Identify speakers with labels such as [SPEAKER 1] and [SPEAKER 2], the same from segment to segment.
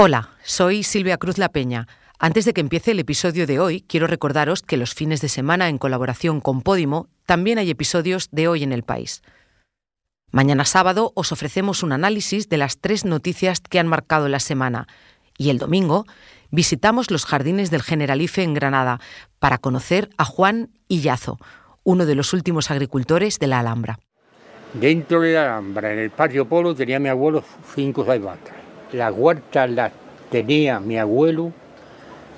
[SPEAKER 1] Hola, soy Silvia Cruz La Peña. Antes de que empiece el episodio de hoy, quiero recordaros que los fines de semana, en colaboración con Podimo, también hay episodios de Hoy en el País. Mañana sábado os ofrecemos un análisis de las tres noticias que han marcado la semana y el domingo visitamos los jardines del Generalife en Granada para conocer a Juan Illazo, uno de los últimos agricultores de la Alhambra.
[SPEAKER 2] Dentro de la Alhambra, en el patio polo, tenía mi abuelo cinco o vacas la huerta la tenía mi abuelo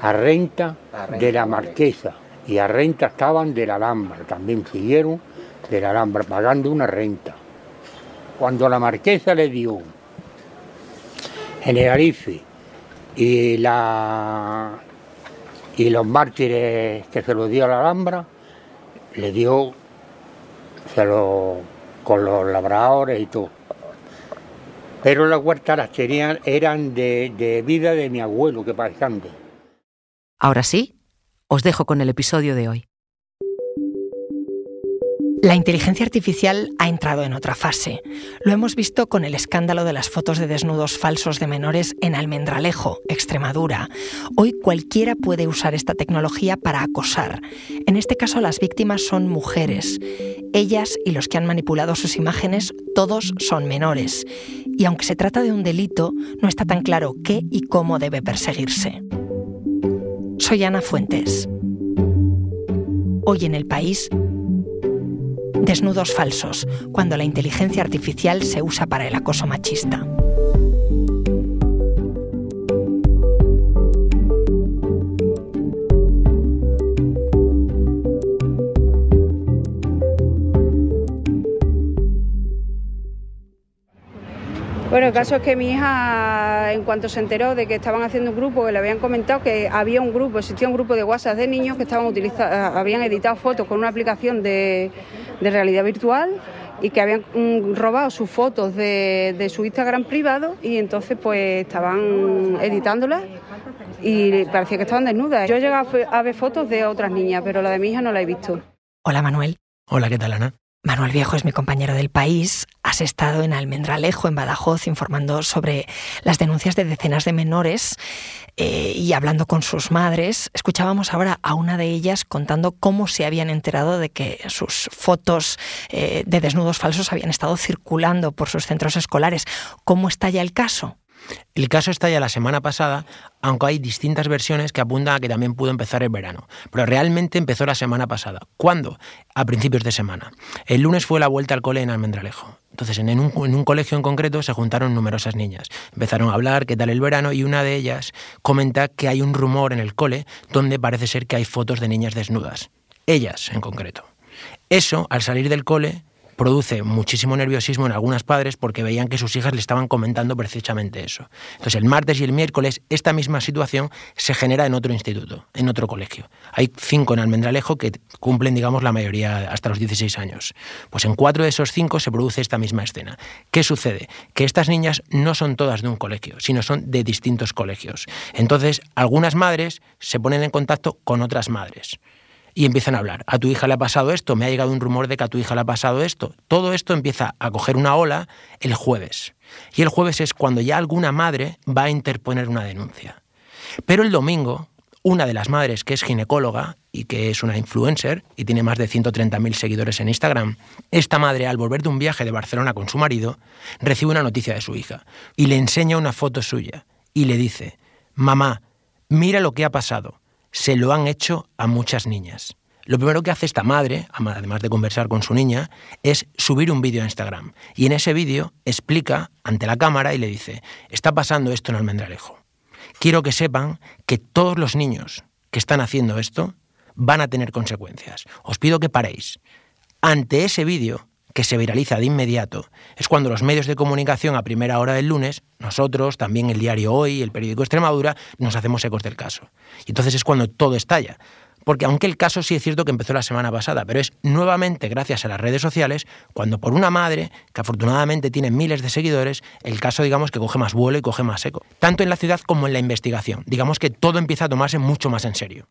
[SPEAKER 2] a renta, de la marquesa. Y a renta estaban de la Alhambra, también siguieron de la Alhambra pagando una renta. Cuando la marquesa le dio Generalife y, la, y los mártires que se lo dio a la Alhambra, le dio se lo, con los labradores y todo pero las huertas tenían, eran de, vida de mi abuelo, que pasando.
[SPEAKER 1] Ahora sí, os dejo con el episodio de hoy.
[SPEAKER 3] La inteligencia artificial ha entrado en otra fase. Lo hemos visto con el escándalo de las fotos de desnudos falsos de menores en Almendralejo, Extremadura. Hoy cualquiera puede usar esta tecnología para acosar. En este caso las víctimas son mujeres. Ellas y los que han manipulado sus imágenes, todos son menores. Y aunque se trata de un delito, no está tan claro qué y cómo debe perseguirse. Soy Ana Fuentes. Hoy en el país Desnudos falsos, cuando la inteligencia artificial se usa para el acoso machista.
[SPEAKER 4] Bueno, el caso es que mi hija, en cuanto se enteró de que estaban haciendo un grupo, le habían comentado que había un grupo, existía un grupo de WhatsApp de niños que estaban utilizando, habían editado fotos con una aplicación de, realidad virtual y que habían mm, robado sus fotos de, su Instagram privado y entonces pues estaban editándolas y parecía que estaban desnudas. Yo he llegado a ver fotos de otras niñas, pero la de mi hija no la he visto.
[SPEAKER 3] Hola Manuel.
[SPEAKER 5] Hola, ¿qué tal Ana?
[SPEAKER 3] Manuel Viejo es mi compañero del país. Has estado en Almendralejo, en Badajoz, informando sobre las denuncias de decenas de menores eh, y hablando con sus madres. Escuchábamos ahora a una de ellas contando cómo se habían enterado de que sus fotos eh, de desnudos falsos habían estado circulando por sus centros escolares. ¿Cómo está ya el caso?
[SPEAKER 5] El caso está ya la semana pasada, aunque hay distintas versiones que apuntan a que también pudo empezar el verano. Pero realmente empezó la semana pasada. ¿Cuándo? A principios de semana. El lunes fue la vuelta al cole en Almendralejo. Entonces, en un, colegio en concreto se juntaron numerosas niñas. Empezaron a hablar qué tal el verano y una de ellas comenta que hay un rumor en el cole donde parece ser que hay fotos de niñas desnudas. Ellas, en concreto. Eso, al salir del cole, produce muchísimo nerviosismo en algunas padres porque veían que sus hijas le estaban comentando precisamente eso. Entonces el martes y el miércoles esta misma situación se genera en otro instituto, en otro colegio. Hay cinco en Almendralejo que cumplen, digamos, la mayoría hasta los 16 años. Pues en cuatro de esos cinco se produce esta misma escena. ¿Qué sucede? Que estas niñas no son todas de un colegio, sino son de distintos colegios. Entonces algunas madres se ponen en contacto con otras madres y empiezan a hablar. A tu hija le ha pasado esto, me ha llegado un rumor de que a tu hija le ha pasado esto. Todo esto empieza a coger una ola el jueves. Y el jueves es cuando ya alguna madre va a interponer una denuncia. Pero el domingo, una de las madres que es ginecóloga y que es una influencer y tiene más de 130.000 seguidores en Instagram, esta madre al volver de un viaje de Barcelona con su marido, recibe una noticia de su hija y le enseña una foto suya y le dice, mamá, mira lo que ha pasado se lo han hecho a muchas niñas. Lo primero que hace esta madre, además de conversar con su niña, es subir un vídeo a Instagram. Y en ese vídeo explica ante la cámara y le dice, está pasando esto en Almendralejo. Quiero que sepan que todos los niños que están haciendo esto van a tener consecuencias. Os pido que paréis. Ante ese vídeo, que se viraliza de inmediato, es cuando los medios de comunicación a primera hora del lunes, nosotros, también el diario Hoy, el periódico Extremadura, nos hacemos ecos del caso. Y entonces es cuando todo estalla. Porque aunque el caso sí es cierto que empezó la semana pasada, pero es nuevamente gracias a las redes sociales cuando por una madre, que afortunadamente tiene miles de seguidores, el caso digamos que coge más vuelo y coge más eco. Tanto en la ciudad como en la investigación. Digamos que todo empieza a tomarse mucho más en serio.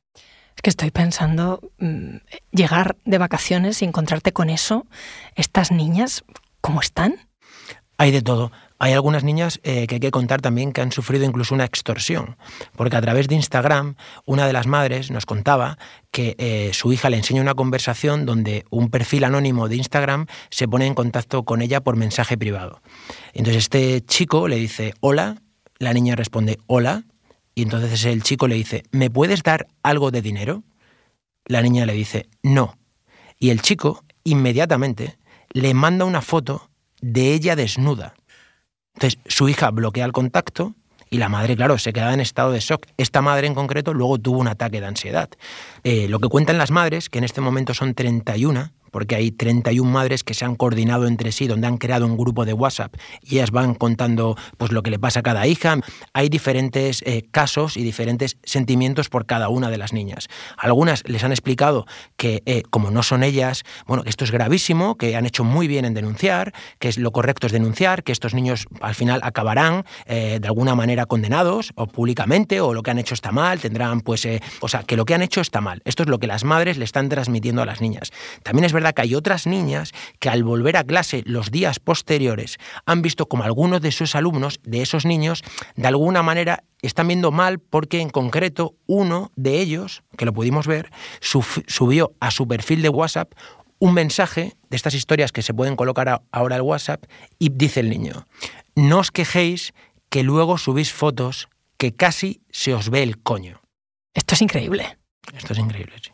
[SPEAKER 3] Es que estoy pensando mm, llegar de vacaciones y encontrarte con eso. Estas niñas, ¿cómo están?
[SPEAKER 5] Hay de todo. Hay algunas niñas eh, que hay que contar también que han sufrido incluso una extorsión, porque a través de Instagram una de las madres nos contaba que eh, su hija le enseña una conversación donde un perfil anónimo de Instagram se pone en contacto con ella por mensaje privado. Entonces este chico le dice hola, la niña responde hola, y entonces el chico le dice, ¿me puedes dar algo de dinero? La niña le dice, no. Y el chico inmediatamente le manda una foto de ella desnuda. Entonces su hija bloquea el contacto y la madre, claro, se queda en estado de shock. Esta madre en concreto luego tuvo un ataque de ansiedad. Eh, lo que cuentan las madres, que en este momento son 31, porque hay 31 madres que se han coordinado entre sí, donde han creado un grupo de WhatsApp y ellas van contando pues, lo que le pasa a cada hija. Hay diferentes eh, casos y diferentes sentimientos por cada una de las niñas. Algunas les han explicado que, eh, como no son ellas, bueno, que esto es gravísimo, que han hecho muy bien en denunciar, que es lo correcto es denunciar, que estos niños al final acabarán eh, de alguna manera condenados, o públicamente, o lo que han hecho está mal, tendrán, pues, o sea, que lo que han hecho está mal. Esto es lo que las madres le están transmitiendo a las niñas. También es que hay otras niñas que al volver a clase los días posteriores han visto como algunos de sus alumnos, de esos niños, de alguna manera están viendo mal porque en concreto uno de ellos, que lo pudimos ver, subió a su perfil de WhatsApp un mensaje de estas historias que se pueden colocar ahora al WhatsApp y dice el niño, no os quejéis que luego subís fotos que casi se os ve el coño.
[SPEAKER 3] Esto es increíble.
[SPEAKER 5] Esto es increíble, sí.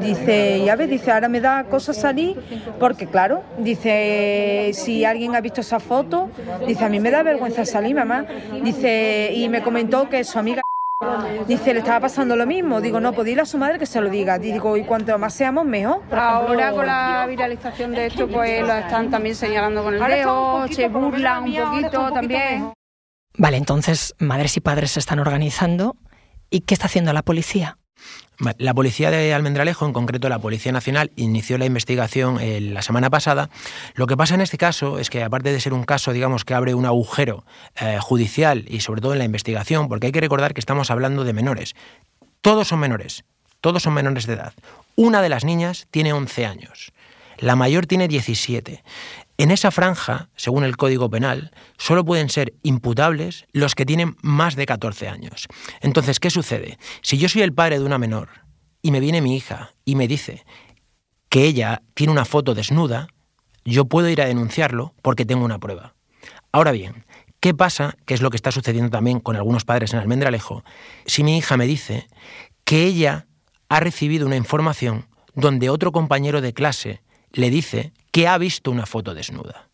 [SPEAKER 6] Dice, ya ves, dice, ahora me da cosa salir porque, claro, dice, si alguien ha visto esa foto, dice, a mí me da vergüenza salir, mamá. Dice, y me comentó que su amiga Dice, le estaba pasando lo mismo. Digo, no, pues dile a su madre que se lo diga. Digo, y cuanto más seamos, mejor.
[SPEAKER 4] Ahora con la viralización de esto, pues lo están también señalando con el dedo, se burlan un poquito también.
[SPEAKER 3] Vale, entonces madres y padres se están organizando. ¿Y qué está haciendo la policía?
[SPEAKER 5] La policía de Almendralejo, en concreto la Policía Nacional, inició la investigación eh, la semana pasada. Lo que pasa en este caso es que, aparte de ser un caso, digamos, que abre un agujero eh, judicial y sobre todo en la investigación, porque hay que recordar que estamos hablando de menores. Todos son menores, todos son menores de edad. Una de las niñas tiene 11 años, la mayor tiene 17. En esa franja, según el Código Penal, solo pueden ser imputables los que tienen más de 14 años. Entonces, ¿qué sucede? Si yo soy el padre de una menor y me viene mi hija y me dice que ella tiene una foto desnuda, yo puedo ir a denunciarlo porque tengo una prueba. Ahora bien, ¿qué pasa? Que es lo que está sucediendo también con algunos padres en Almendralejo. Si mi hija me dice que ella ha recibido una información donde otro compañero de clase le dice que ha visto una foto desnuda.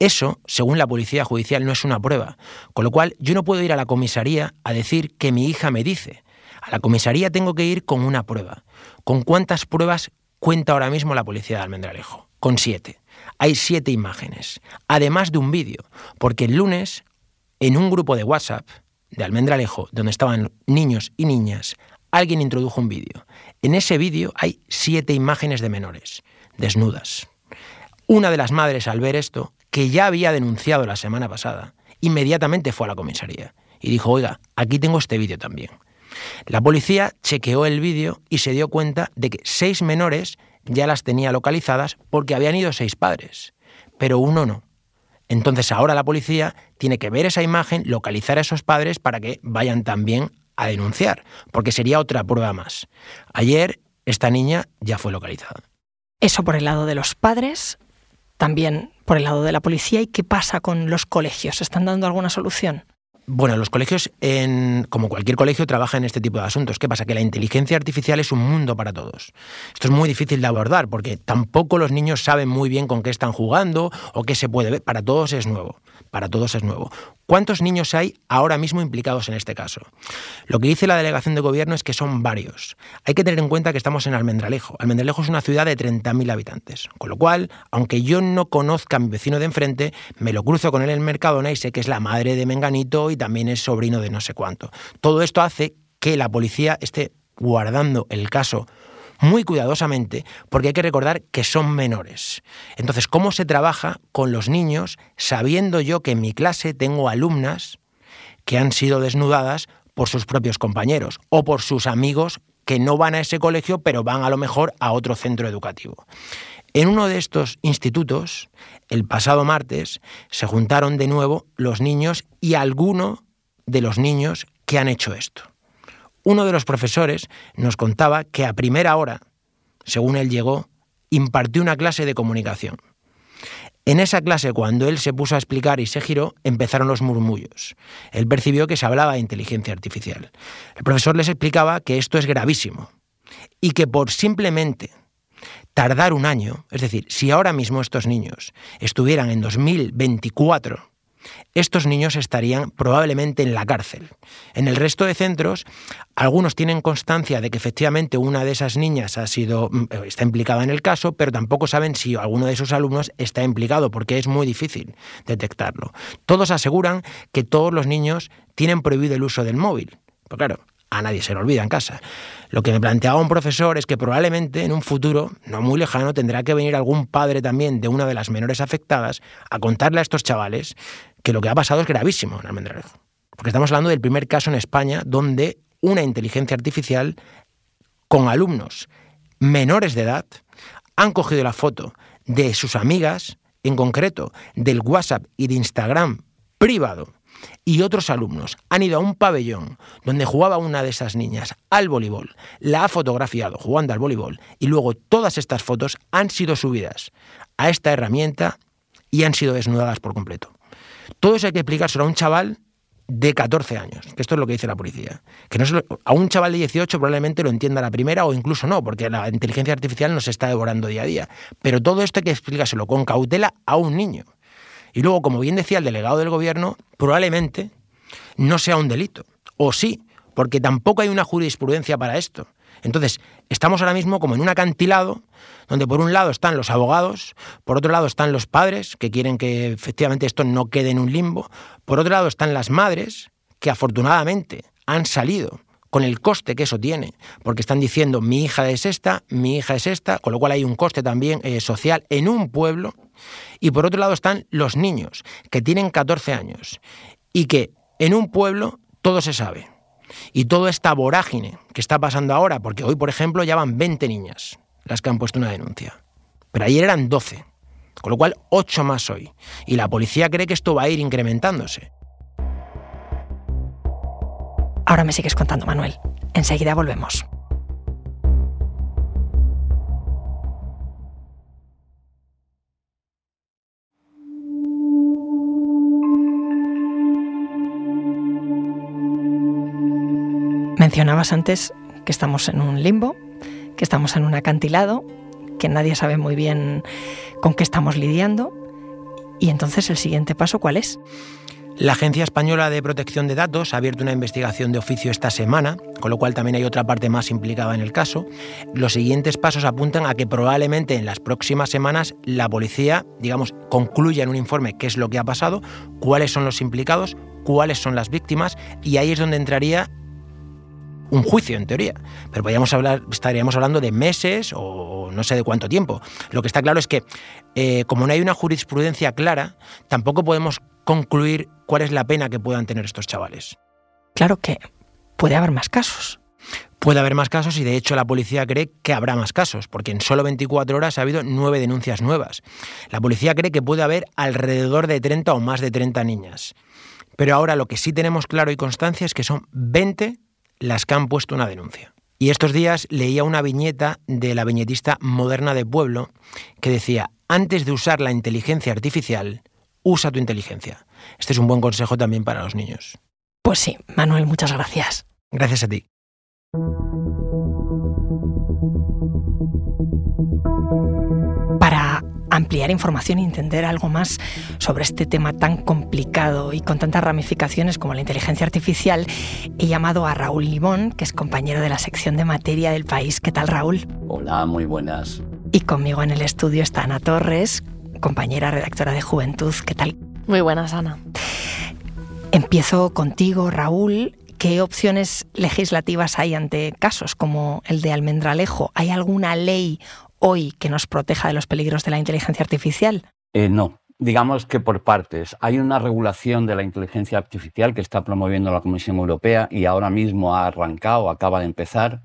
[SPEAKER 5] Eso, según la policía judicial, no es una prueba, con lo cual yo no puedo ir a la comisaría a decir que mi hija me dice. A la comisaría tengo que ir con una prueba. ¿Con cuántas pruebas cuenta ahora mismo la policía de Almendralejo? Con siete. Hay siete imágenes, además de un vídeo, porque el lunes, en un grupo de WhatsApp de Almendralejo, donde estaban niños y niñas, alguien introdujo un vídeo. En ese vídeo hay siete imágenes de menores, desnudas. Una de las madres, al ver esto, que ya había denunciado la semana pasada, inmediatamente fue a la comisaría y dijo, oiga, aquí tengo este vídeo también. La policía chequeó el vídeo y se dio cuenta de que seis menores ya las tenía localizadas porque habían ido seis padres, pero uno no. Entonces ahora la policía tiene que ver esa imagen, localizar a esos padres para que vayan también a denunciar, porque sería otra prueba más. Ayer esta niña ya fue localizada.
[SPEAKER 3] Eso por el lado de los padres también por el lado de la policía y qué pasa con los colegios. ¿Están dando alguna solución?
[SPEAKER 5] Bueno, los colegios, en, como cualquier colegio, trabajan en este tipo de asuntos. ¿Qué pasa? Que la inteligencia artificial es un mundo para todos. Esto es muy difícil de abordar porque tampoco los niños saben muy bien con qué están jugando o qué se puede ver. Para todos es nuevo. Para todos es nuevo. ¿Cuántos niños hay ahora mismo implicados en este caso? Lo que dice la delegación de gobierno es que son varios. Hay que tener en cuenta que estamos en Almendralejo. Almendralejo es una ciudad de 30.000 habitantes. Con lo cual, aunque yo no conozca a mi vecino de enfrente, me lo cruzo con él en el Mercadona y sé que es la madre de Menganito y también es sobrino de no sé cuánto. Todo esto hace que la policía esté guardando el caso muy cuidadosamente porque hay que recordar que son menores. Entonces, ¿cómo se trabaja con los niños sabiendo yo que en mi clase tengo alumnas que han sido desnudadas por sus propios compañeros o por sus amigos que no van a ese colegio pero van a lo mejor a otro centro educativo? En uno de estos institutos, el pasado martes, se juntaron de nuevo los niños y alguno de los niños que han hecho esto. Uno de los profesores nos contaba que a primera hora, según él llegó, impartió una clase de comunicación. En esa clase, cuando él se puso a explicar y se giró, empezaron los murmullos. Él percibió que se hablaba de inteligencia artificial. El profesor les explicaba que esto es gravísimo y que por simplemente tardar un año, es decir, si ahora mismo estos niños estuvieran en 2024 estos niños estarían probablemente en la cárcel. En el resto de centros, algunos tienen constancia de que efectivamente una de esas niñas ha sido, mm, está implicada en el caso, pero tampoco saben si alguno de sus alumnos está implicado, porque es muy difícil detectarlo. Todos aseguran que todos los niños tienen prohibido el uso del móvil. Pues claro, a nadie se le olvida en casa. Lo que me planteaba un profesor es que probablemente en un futuro, no muy lejano, tendrá que venir algún padre también de una de las menores afectadas a contarle a estos chavales que lo que ha pasado es gravísimo en Almendralejo. Porque estamos hablando del primer caso en España donde una inteligencia artificial con alumnos menores de edad han cogido la foto de sus amigas, en concreto del WhatsApp y de Instagram privado, y otros alumnos han ido a un pabellón donde jugaba una de esas niñas al voleibol, la ha fotografiado jugando al voleibol y luego todas estas fotos han sido subidas a esta herramienta y han sido desnudadas por completo. Todo eso hay que explicárselo a un chaval de 14 años, que esto es lo que dice la policía. Que no a un chaval de 18 probablemente lo entienda la primera o incluso no, porque la inteligencia artificial nos está devorando día a día. Pero todo esto hay que explicárselo con cautela a un niño. Y luego, como bien decía el delegado del gobierno, probablemente no sea un delito. O sí, porque tampoco hay una jurisprudencia para esto. Entonces, estamos ahora mismo como en un acantilado donde por un lado están los abogados, por otro lado están los padres, que quieren que efectivamente esto no quede en un limbo, por otro lado están las madres, que afortunadamente han salido con el coste que eso tiene, porque están diciendo mi hija es esta, mi hija es esta, con lo cual hay un coste también eh, social en un pueblo, y por otro lado están los niños, que tienen 14 años, y que en un pueblo todo se sabe. Y toda esta vorágine que está pasando ahora, porque hoy, por ejemplo, ya van 20 niñas las que han puesto una denuncia. Pero ayer eran 12, con lo cual 8 más hoy. Y la policía cree que esto va a ir incrementándose.
[SPEAKER 3] Ahora me sigues contando, Manuel. Enseguida volvemos. Mencionabas antes que estamos en un limbo, que estamos en un acantilado, que nadie sabe muy bien con qué estamos lidiando. Y entonces el siguiente paso, ¿cuál es?
[SPEAKER 5] La Agencia Española de Protección de Datos ha abierto una investigación de oficio esta semana, con lo cual también hay otra parte más implicada en el caso. Los siguientes pasos apuntan a que probablemente en las próximas semanas la policía, digamos, concluya en un informe qué es lo que ha pasado, cuáles son los implicados, cuáles son las víctimas, y ahí es donde entraría un juicio en teoría, pero podríamos hablar, estaríamos hablando de meses o no sé de cuánto tiempo. Lo que está claro es que eh, como no hay una jurisprudencia clara, tampoco podemos concluir cuál es la pena que puedan tener estos chavales.
[SPEAKER 3] Claro que puede haber más casos.
[SPEAKER 5] Puede haber más casos y de hecho la policía cree que habrá más casos, porque en solo 24 horas ha habido nueve denuncias nuevas. La policía cree que puede haber alrededor de 30 o más de 30 niñas. Pero ahora lo que sí tenemos claro y constancia es que son 20 las que han puesto una denuncia. Y estos días leía una viñeta de la viñetista moderna de Pueblo que decía, antes de usar la inteligencia artificial, usa tu inteligencia. Este es un buen consejo también para los niños.
[SPEAKER 3] Pues sí, Manuel, muchas gracias.
[SPEAKER 5] Gracias a ti.
[SPEAKER 3] Ampliar información y entender algo más sobre este tema tan complicado y con tantas ramificaciones como la inteligencia artificial, he llamado a Raúl Limón, que es compañero de la sección de materia del país. ¿Qué tal, Raúl?
[SPEAKER 7] Hola, muy buenas.
[SPEAKER 3] Y conmigo en el estudio está Ana Torres, compañera redactora de Juventud. ¿Qué tal?
[SPEAKER 8] Muy buenas, Ana.
[SPEAKER 3] Empiezo contigo, Raúl. ¿Qué opciones legislativas hay ante casos como el de Almendralejo? ¿Hay alguna ley hoy que nos proteja de los peligros de la inteligencia artificial?
[SPEAKER 7] Eh, no, digamos que por partes. Hay una regulación de la inteligencia artificial que está promoviendo la Comisión Europea y ahora mismo ha arrancado, acaba de empezar.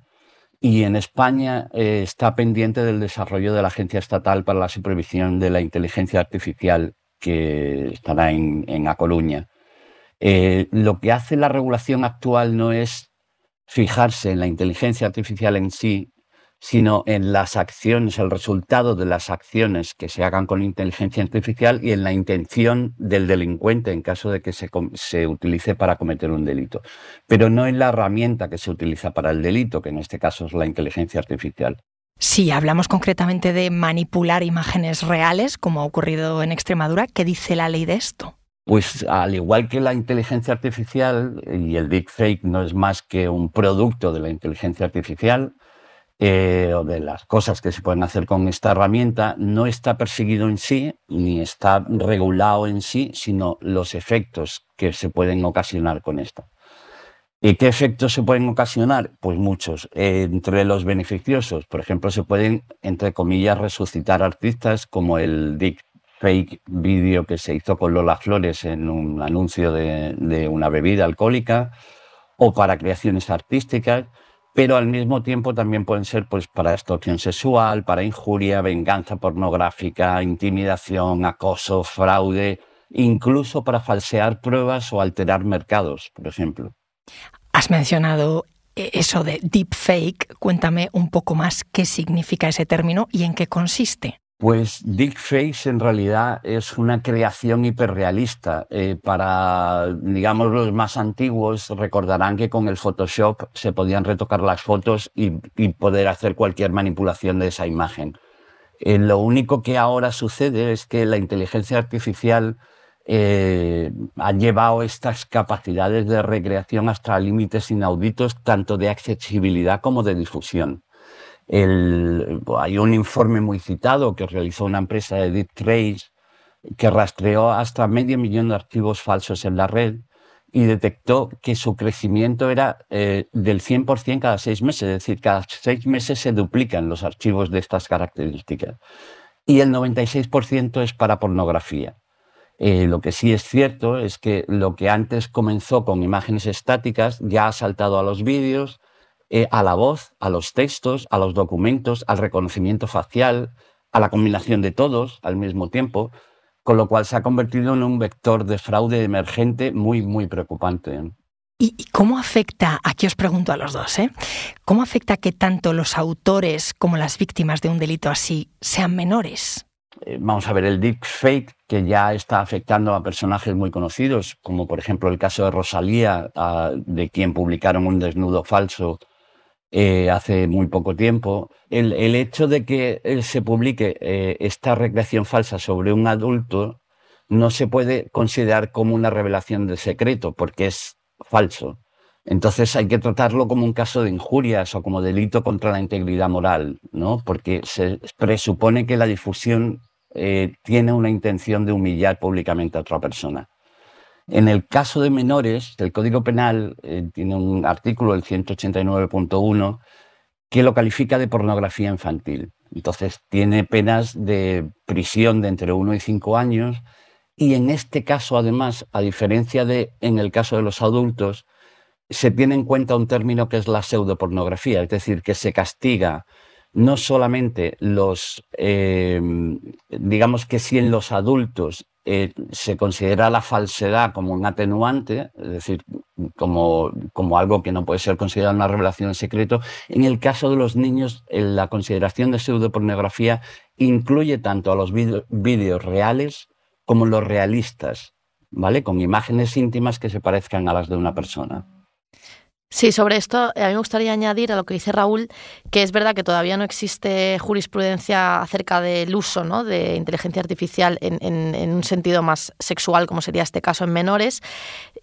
[SPEAKER 7] y en España eh, está pendiente del desarrollo de la Agencia Estatal para la Supervisión de la Inteligencia Artificial que estará en, en A Coruña. Eh, lo que hace la regulación actual no es fijarse en la inteligencia artificial en sí, sino en las acciones, el resultado de las acciones que se hagan con inteligencia artificial y en la intención del delincuente en caso de que se, se, utilice para cometer un delito, pero no en la herramienta que se utiliza para el delito, que en este caso es la inteligencia artificial.
[SPEAKER 3] Si hablamos concretamente de manipular imágenes reales, como ha ocurrido en Extremadura, ¿qué dice la ley de esto?
[SPEAKER 7] Pues al igual que la inteligencia artificial, y el deepfake no es más que un producto de la inteligencia artificial, eh, o de las cosas que se pueden hacer con esta herramienta, no está perseguido en sí, ni está regulado en sí, sino los efectos que se pueden ocasionar con esto. ¿Y qué efectos se pueden ocasionar? Pues muchos. entre los beneficiosos, por ejemplo, se pueden, entre comillas, resucitar artistas como el Dick fake vídeo que se hizo con Lola Flores en un anuncio de, de una bebida alcohólica o para creaciones artísticas, pero al mismo tiempo también pueden ser pues, para extorsión sexual, para injuria, venganza pornográfica, intimidación, acoso, fraude, incluso para falsear pruebas o alterar mercados, por ejemplo.
[SPEAKER 3] Has mencionado eh, eso de deepfake. Cuéntame un poco más qué significa ese término y en qué consiste.
[SPEAKER 7] Pues Deepfake en realidad es una creación hiperrealista. Eh, para, digamos, los más antiguos recordarán que con el Photoshop se podían retocar las fotos y, poder hacer cualquier manipulación de esa imagen. Eh, lo único que ahora sucede es que la inteligencia artificial eh, ha llevado estas capacidades de recreación hasta límites inauditos, tanto de accesibilidad como de difusión. Hay un informe muy citado que realizó una empresa de Deep Trace que rastreó hasta medio millón de archivos falsos en la red y detectó que su crecimiento era eh, del 100% cada seis meses, es decir, cada seis meses se duplican los archivos de estas características. Y el 96% es para pornografía. Eh, lo que sí es cierto es que lo que antes comenzó con imágenes estáticas ya ha saltado a los vídeos, eh, a la voz, a los textos, a los documentos, al reconocimiento facial, a la combinación de todos al mismo tiempo, con lo cual se ha convertido en un vector de fraude emergente muy, muy preocupante.
[SPEAKER 3] ¿Y cómo afecta, aquí os pregunto a los dos, ¿eh? ¿cómo afecta que tanto los autores como las víctimas de un delito así sean menores?
[SPEAKER 7] Eh, vamos a ver, el deepfake que ya está afectando a personajes muy conocidos, como por ejemplo el caso de Rosalía, de quien publicaron un desnudo falso eh, hace muy poco tiempo. El, hecho de que se publique eh, esta recreación falsa sobre un adulto no se puede considerar como una revelación de secreto, porque es falso. Entonces hay que tratarlo como un caso de injurias o como delito contra la integridad moral, ¿no? Porque se presupone que la difusión eh, tiene una intención de humillar públicamente a otra persona. En el caso de menores, el Código Penal eh, tiene un artículo, el 189.1, que lo califica de pornografía infantil. Entonces tiene penas de prisión de entre 1 y 5 años y en este caso, además, a diferencia de en el caso de los adultos, se tiene en cuenta un término que es la pseudopornografía, es decir, que se castiga no solamente los, eh, digamos que si en los adultos eh, se considera la falsedad como un atenuante, es decir, como, como, algo que no puede ser considerado una revelación en secreto. En el caso de los niños, la consideración de pseudopornografía incluye tanto a los vídeos reales como los realistas, ¿vale? Con imágenes íntimas que se parezcan a las de una persona.
[SPEAKER 8] Sí, sobre esto a mí me gustaría añadir a lo que dice Raúl que es verdad que todavía no existe jurisprudencia acerca del uso ¿no? de inteligencia artificial en, un sentido más sexual, como sería este caso en menores,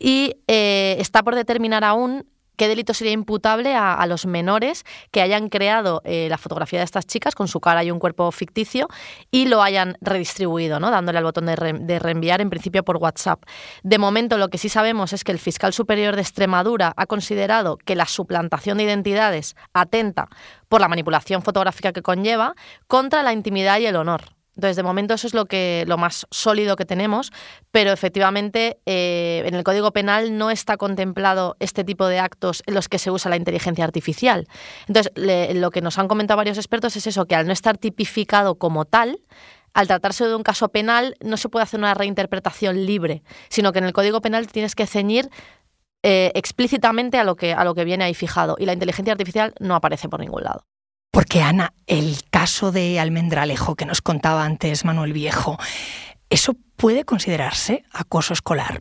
[SPEAKER 8] y eh, está por determinar aún qué delito sería imputable a, los menores que hayan creado eh, la fotografía de estas chicas con su cara y un cuerpo ficticio y lo hayan redistribuido, ¿no? dándole al botón de, reenviar en principio por WhatsApp. De momento lo que sí sabemos es que el fiscal superior de Extremadura ha considerado que la suplantación de identidades atenta por la manipulación fotográfica que conlleva contra la intimidad y el honor Entonces, de momento eso es lo, que, lo más sólido que tenemos, pero efectivamente eh, en el Código Penal no está contemplado este tipo de actos en los que se usa la inteligencia artificial. Entonces, lo que nos han comentado varios expertos es eso, que al no estar tipificado como tal, al tratarse de un caso penal no se puede hacer una reinterpretación libre, sino que en el Código Penal tienes que ceñir eh, explícitamente a lo, que, a lo que viene ahí fijado y la inteligencia artificial no aparece por ningún lado.
[SPEAKER 3] Porque Ana, el caso de Almendralejo que nos contaba antes Manuel Viejo, ¿eso puede considerarse acoso escolar?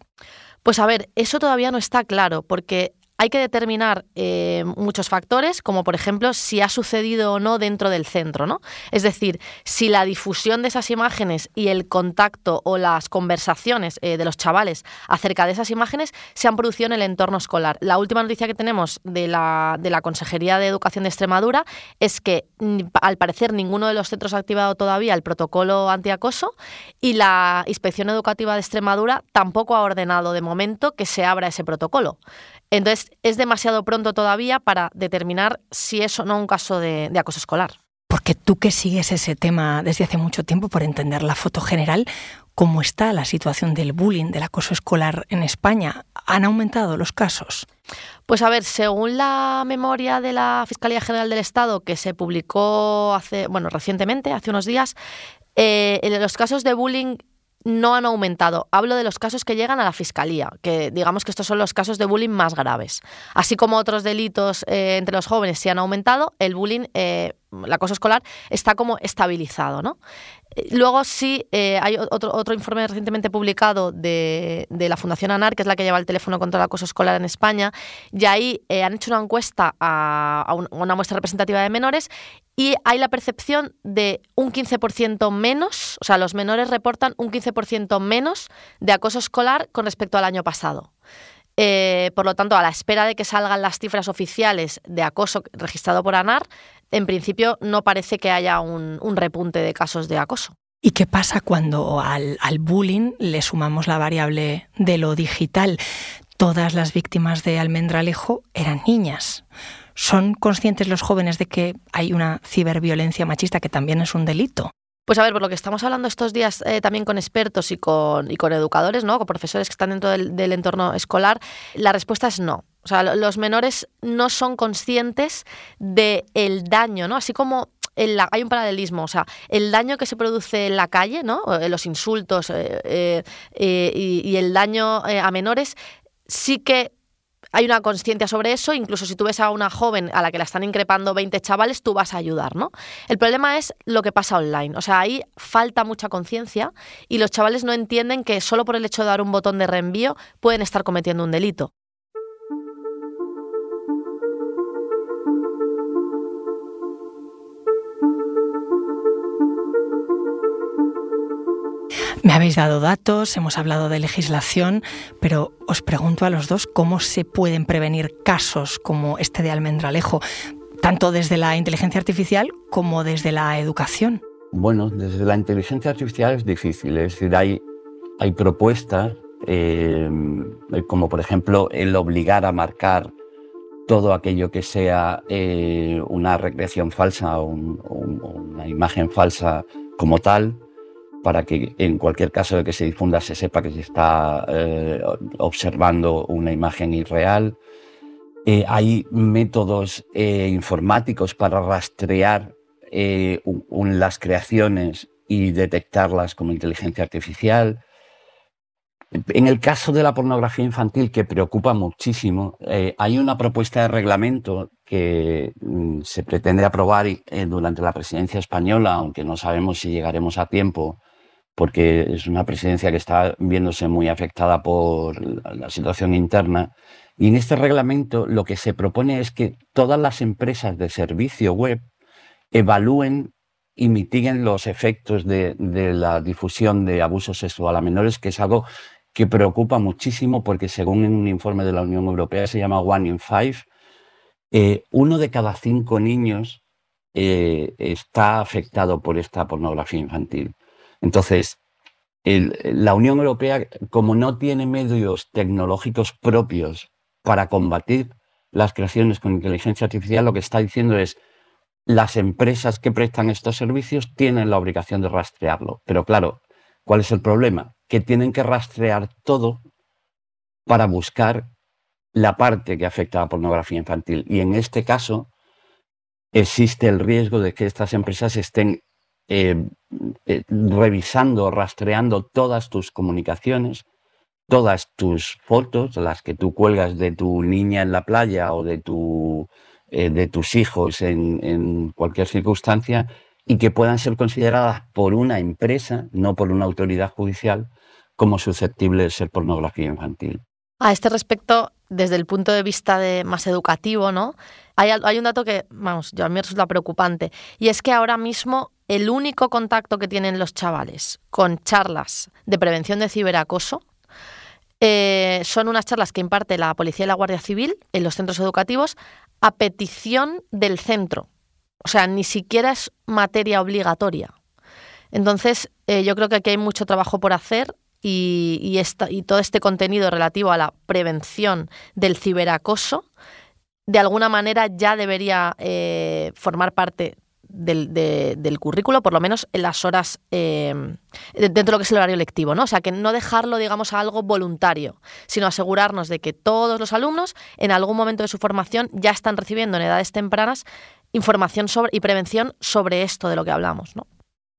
[SPEAKER 8] Pues a ver, eso todavía no está claro, porque hay que determinar eh, muchos factores, como por ejemplo si ha sucedido o no dentro del centro, ¿no? Es decir, si la difusión de esas imágenes y el contacto o las conversaciones eh, de los chavales acerca de esas imágenes se han producido en el entorno escolar. La última noticia que tenemos de la, de la Consejería de Educación de Extremadura es que mm, al parecer ninguno de los centros ha activado todavía el protocolo antiacoso y la Inspección Educativa de Extremadura tampoco ha ordenado de momento que se abra ese protocolo. Entonces, es demasiado pronto todavía para determinar si es o no un caso de, acoso escolar.
[SPEAKER 3] Porque tú que sigues ese tema desde hace mucho tiempo por entender la foto general, ¿cómo está la situación del bullying, del acoso escolar en España? ¿Han aumentado los casos?
[SPEAKER 8] Pues a ver, según la memoria de la Fiscalía General del Estado que se publicó hace, bueno, recientemente, hace unos días, eh, los casos de bullying no han aumentado. Hablo de los casos que llegan a la fiscalía, que digamos que estos son los casos de bullying más graves. Así como otros delitos eh, entre los jóvenes sí han aumentado, el bullying, eh, el acoso escolar, está como estabilizado. ¿no? Luego sí, eh, hay otro, otro informe recientemente publicado de, la Fundación ANAR, que es la que lleva el teléfono contra el acoso escolar en España, y ahí eh, han hecho una encuesta a, una muestra representativa de menores y hay la percepción de un 15% menos, o sea, los menores reportan un 15% menos de acoso escolar con respecto al año pasado. Eh, por lo tanto, a la espera de que salgan las cifras oficiales de acoso registrado por ANAR, en principio no parece que haya un, repunte de casos de acoso.
[SPEAKER 3] ¿Y qué pasa cuando al, bullying le sumamos la variable de lo digital? Todas las víctimas de Almendralejo eran niñas. ¿Son conscientes los jóvenes de que hay una ciberviolencia machista que también es un delito?
[SPEAKER 8] Pues a ver, por lo que estamos hablando estos días eh, también con expertos y con, y con educadores, ¿no? con profesores que están dentro del, entorno escolar, la respuesta es no. O sea, los menores no son conscientes del el daño, ¿no? Así como hay un paralelismo, o sea, el daño que se produce en la calle, ¿no? Eh, los insultos eh, y, el daño a menores, sí que hay una conciencia sobre eso, incluso si tú ves a una joven a la que la están increpando 20 chavales, tú vas a ayudar, ¿no? El problema es lo que pasa online, o sea, ahí falta mucha conciencia y los chavales no entienden que solo por el hecho de dar un botón de reenvío pueden estar cometiendo un delito.
[SPEAKER 3] Me habéis dado datos, hemos hablado de legislación, pero os pregunto a los dos cómo se pueden prevenir casos como este de Almendralejo, tanto desde la inteligencia artificial como desde la educación.
[SPEAKER 7] Bueno, desde la inteligencia artificial es difícil, es decir, hay, hay propuestas eh, como por ejemplo el obligar a marcar todo aquello que sea eh, una recreación falsa o una imagen falsa como tal, para que en cualquier caso de que se difunda se sepa que se está eh, observando una imagen irreal. Eh, hay métodos eh, informáticos para rastrear las creaciones y detectarlas como inteligencia artificial. En el caso de la pornografía infantil, que preocupa muchísimo, hay una propuesta de reglamento que mm, se pretende aprobar durante la presidencia española, aunque no sabemos si llegaremos a tiempo, porque es una presidencia que está viéndose muy afectada por la situación interna. Y en este reglamento lo que se propone es que todas las empresas de servicio web evalúen y mitiguen los efectos de, la difusión de abuso sexual a menores, que es algo que preocupa muchísimo porque según un informe de la Unión Europea se llama One in Five, eh, uno de cada cinco niños eh, está afectado por esta pornografía infantil. Entonces, la Unión Europea, como no tiene medios tecnológicos propios para combatir las creaciones con inteligencia artificial, lo que está diciendo es, las empresas que prestan estos servicios tienen la obligación de rastrearlo. Pero claro, ¿cuál es el problema? Que tienen que rastrear todo para buscar la parte que afecta a la pornografía infantil. Y en este caso existe el riesgo de que estas empresas estén eh, eh, revisando, rastreando todas tus comunicaciones, todas tus fotos, las que tú cuelgas de tu niña en la playa o de, eh, tus hijos en, cualquier circunstancia, y que puedan ser consideradas por una empresa, no por una autoridad judicial, como susceptibles de ser pornografía infantil.
[SPEAKER 8] A este respecto, desde el punto de vista más educativo, ¿no? Hay, un dato que, vamos, yo a mí resulta preocupante, y es que ahora mismo el único contacto que tienen los chavales con charlas de prevención de ciberacoso eh, son unas charlas que imparte la Policía y la Guardia Civil en los centros educativos a petición del centro. O sea, ni siquiera es materia obligatoria. Entonces, eh, yo creo que aquí hay mucho trabajo por hacer y, todo este contenido relativo a la prevención del ciberacoso, de alguna manera ya debería eh, formar parte del, del, currículo, por lo menos en las horas eh, dentro de lo que es el horario lectivo, ¿no? O sea, que no dejarlo, digamos, a algo voluntario, sino asegurarnos de que todos los alumnos en algún momento de su formación ya están recibiendo en edades tempranas información sobre y prevención sobre esto de lo que hablamos, ¿no?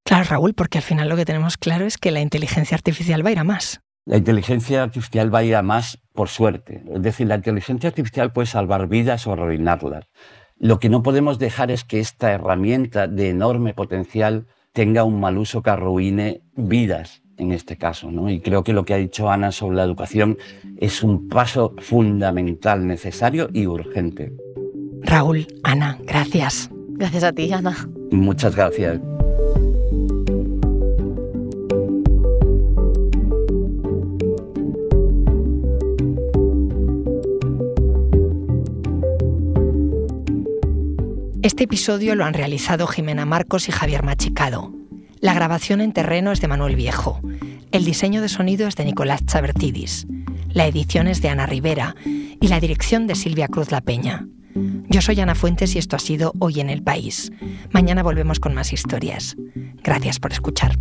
[SPEAKER 3] Claro, Raúl, porque al final lo que tenemos claro es que la inteligencia artificial va a ir a más.
[SPEAKER 7] La inteligencia artificial va a ir a más por suerte. Es decir, la inteligencia artificial puede salvar vidas o arruinarlas. Lo que no podemos dejar es que esta herramienta de enorme potencial tenga un mal uso que arruine vidas en este caso. ¿no? Y creo que lo que ha dicho Ana sobre la educación es un paso fundamental, necesario y urgente.
[SPEAKER 3] Raúl, Ana, gracias.
[SPEAKER 8] Gracias a ti, Ana.
[SPEAKER 7] Muchas gracias.
[SPEAKER 3] Este episodio lo han realizado Jimena Marcos y Javier Machicado. La grabación en terreno es de Manuel Viejo. El diseño de sonido es de Nicolás Chabertidis. La edición es de Ana Rivera y la dirección de Silvia Cruz La Peña. Yo soy Ana Fuentes y esto ha sido Hoy en el País. Mañana volvemos con más historias. Gracias por escuchar.